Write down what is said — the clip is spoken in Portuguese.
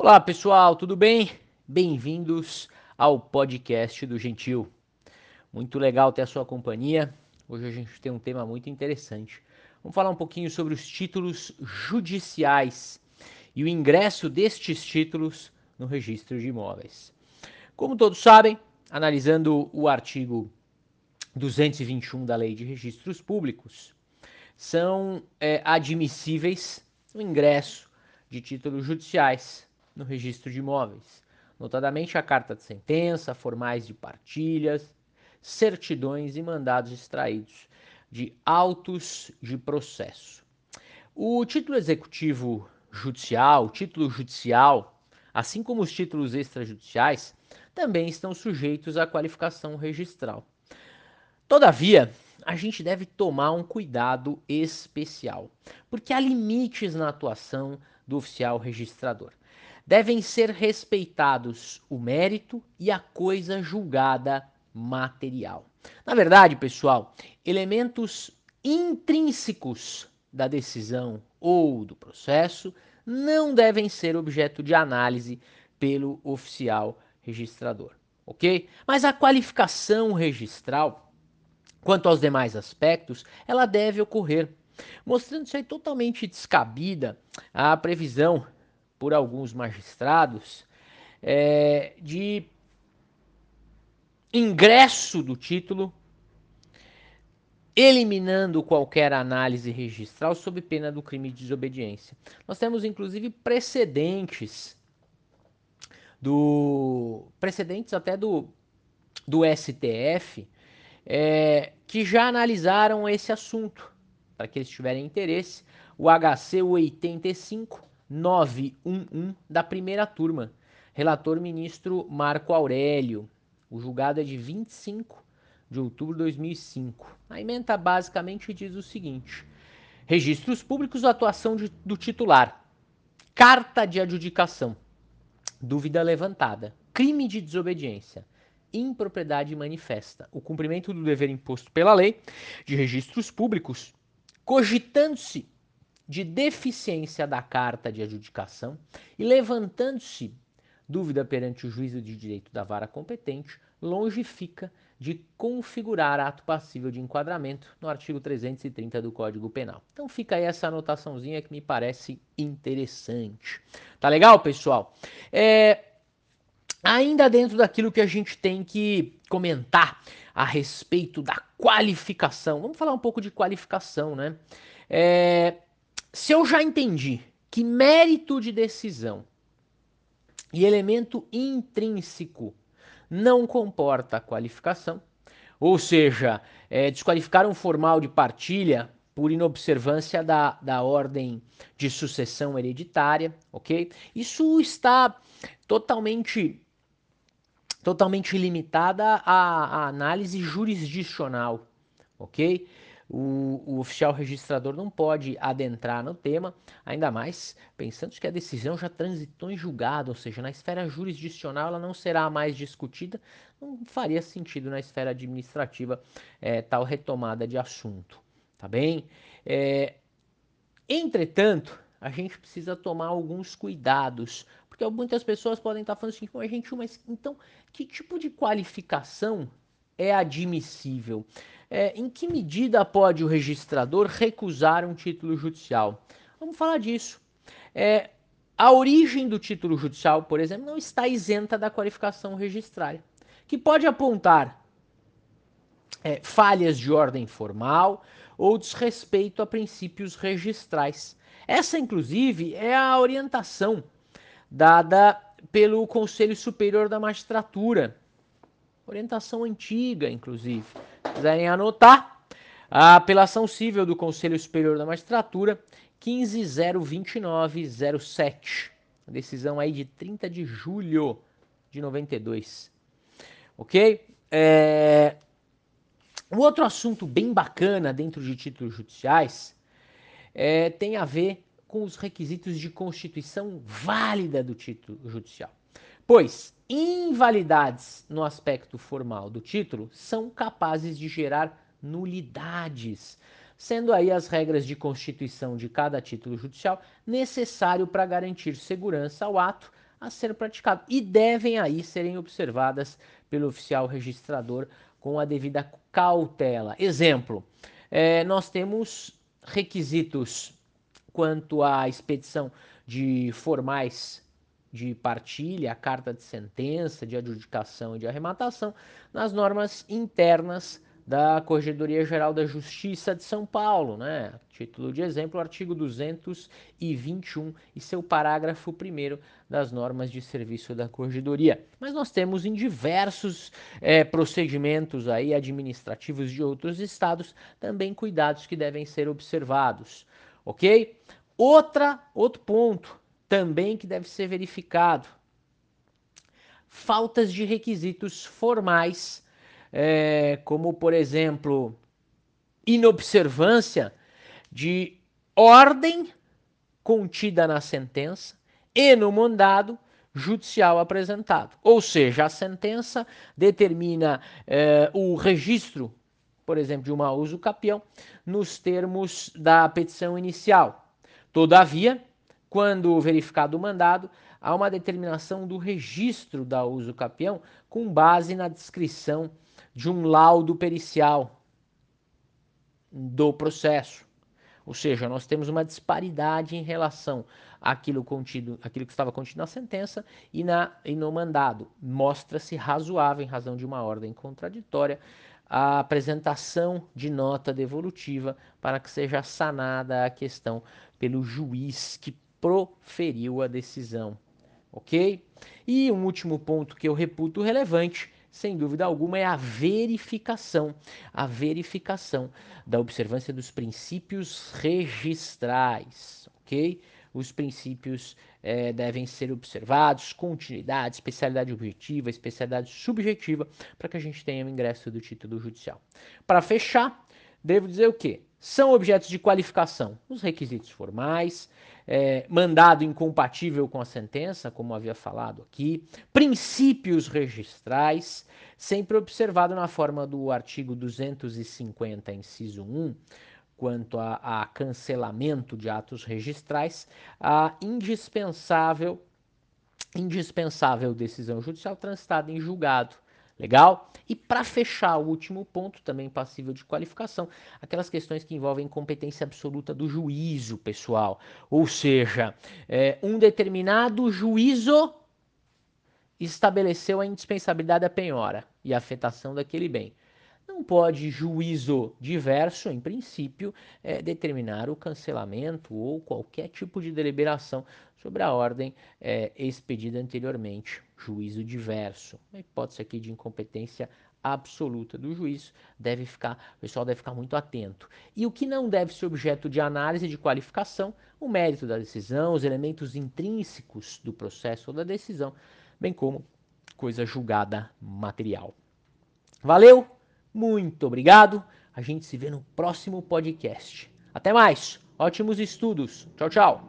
Olá pessoal, tudo bem? Bem-vindos ao podcast do Gentil. Muito legal ter a sua companhia. Hoje a gente tem um tema muito interessante. Vamos falar um pouquinho sobre os títulos judiciais e o ingresso destes títulos no registro de imóveis. Como todos sabem, analisando o artigo 221 da Lei de Registros Públicos, são é, admissíveis o ingresso de títulos judiciais no registro de imóveis, notadamente a carta de sentença, formais de partilhas, certidões e mandados extraídos de autos de processo. O título executivo judicial, título judicial, assim como os títulos extrajudiciais, também estão sujeitos à qualificação registral. Todavia, a gente deve tomar um cuidado especial, porque há limites na atuação do oficial registrador. Devem ser respeitados o mérito e a coisa julgada material. Na verdade, pessoal, elementos intrínsecos da decisão ou do processo não devem ser objeto de análise pelo oficial registrador, ok? Mas a qualificação registral, quanto aos demais aspectos, ela deve ocorrer, mostrando-se totalmente descabida a previsão por alguns magistrados é, de ingresso do título, eliminando qualquer análise registral sob pena do crime de desobediência. Nós temos inclusive precedentes do precedentes até do, do STF é, que já analisaram esse assunto. Para que eles tiverem interesse, o HC 85 911 da primeira turma, relator ministro Marco Aurélio. O julgado é de 25 de outubro de 2005. A emenda basicamente diz o seguinte: registros públicos, atuação de, do titular, carta de adjudicação, dúvida levantada, crime de desobediência, impropriedade manifesta, o cumprimento do dever imposto pela lei de registros públicos, cogitando-se de deficiência da carta de adjudicação e levantando-se dúvida perante o juízo de direito da vara competente, longe fica de configurar ato passível de enquadramento no artigo 330 do Código Penal. Então fica aí essa anotaçãozinha que me parece interessante. Tá legal, pessoal? É, ainda dentro daquilo que a gente tem que comentar a respeito da qualificação. Vamos falar um pouco de qualificação, né? É, se eu já entendi que mérito de decisão e elemento intrínseco não comporta qualificação, ou seja, é, desqualificar um formal de partilha por inobservância da, da ordem de sucessão hereditária, ok? Isso está totalmente totalmente limitada à, à análise jurisdicional, ok? O, o, oficial registrador não pode adentrar no tema, ainda mais pensando que a decisão já transitou em julgado, ou seja, na esfera jurisdicional ela não será mais discutida, não faria sentido na esfera administrativa é, tal retomada de assunto, tá bem? É, entretanto, a gente precisa tomar alguns cuidados, porque muitas pessoas podem estar falando assim, gente, mas então que tipo de qualificação é admissível? É, em que medida pode o registrador recusar um título judicial? Vamos falar disso. É, a origem do título judicial, por exemplo, não está isenta da qualificação registrária, que pode apontar é, falhas de ordem formal ou desrespeito a princípios registrais. Essa, inclusive, é a orientação dada pelo Conselho Superior da Magistratura. Orientação antiga, inclusive quiserem anotar, a apelação civil do Conselho Superior da Magistratura 1502907. Decisão aí de 30 de julho de 92. Ok? É... Um outro assunto bem bacana dentro de títulos judiciais é, tem a ver com os requisitos de constituição válida do título judicial. Pois invalidades no aspecto formal do título são capazes de gerar nulidades, sendo aí as regras de constituição de cada título judicial necessário para garantir segurança ao ato, a ser praticado e devem aí serem observadas pelo oficial registrador com a devida cautela. Exemplo, é, nós temos requisitos quanto à expedição de formais de partilha, carta de sentença, de adjudicação e de arrematação nas normas internas da Corregedoria Geral da Justiça de São Paulo, né? Título de exemplo, artigo 221 e seu parágrafo 1 das normas de serviço da Corregedoria. Mas nós temos em diversos é, procedimentos aí administrativos de outros estados também cuidados que devem ser observados, ok? Outra, outro ponto também que deve ser verificado, faltas de requisitos formais é, como por exemplo, inobservância de ordem contida na sentença e no mandado judicial apresentado. Ou seja, a sentença determina é, o registro, por exemplo, de uma uso capião nos termos da petição inicial. Todavia, quando verificado o mandado, há uma determinação do registro da uso capião com base na descrição de um laudo pericial do processo. Ou seja, nós temos uma disparidade em relação àquilo, contido, àquilo que estava contido na sentença e, na, e no mandado. Mostra-se razoável, em razão de uma ordem contraditória, a apresentação de nota devolutiva para que seja sanada a questão pelo juiz que proferiu a decisão. Ok? E um último ponto que eu reputo relevante sem dúvida alguma, é a verificação, a verificação da observância dos princípios registrais, ok? Os princípios é, devem ser observados, continuidade, especialidade objetiva, especialidade subjetiva, para que a gente tenha o ingresso do título judicial. Para fechar, devo dizer o quê? São objetos de qualificação. Os requisitos formais, é, mandado incompatível com a sentença, como havia falado aqui, princípios registrais, sempre observado na forma do artigo 250, inciso 1, quanto a, a cancelamento de atos registrais, a indispensável indispensável decisão judicial transitada em julgado Legal? E para fechar o último ponto, também passível de qualificação, aquelas questões que envolvem competência absoluta do juízo, pessoal. Ou seja, é, um determinado juízo estabeleceu a indispensabilidade da penhora e a afetação daquele bem não pode juízo diverso, em princípio, é, determinar o cancelamento ou qualquer tipo de deliberação sobre a ordem é, expedida anteriormente. Juízo diverso. A hipótese aqui de incompetência absoluta do juiz deve ficar, o pessoal deve ficar muito atento. E o que não deve ser objeto de análise de qualificação, o mérito da decisão, os elementos intrínsecos do processo ou da decisão, bem como coisa julgada material. Valeu! Muito obrigado. A gente se vê no próximo podcast. Até mais. Ótimos estudos. Tchau, tchau.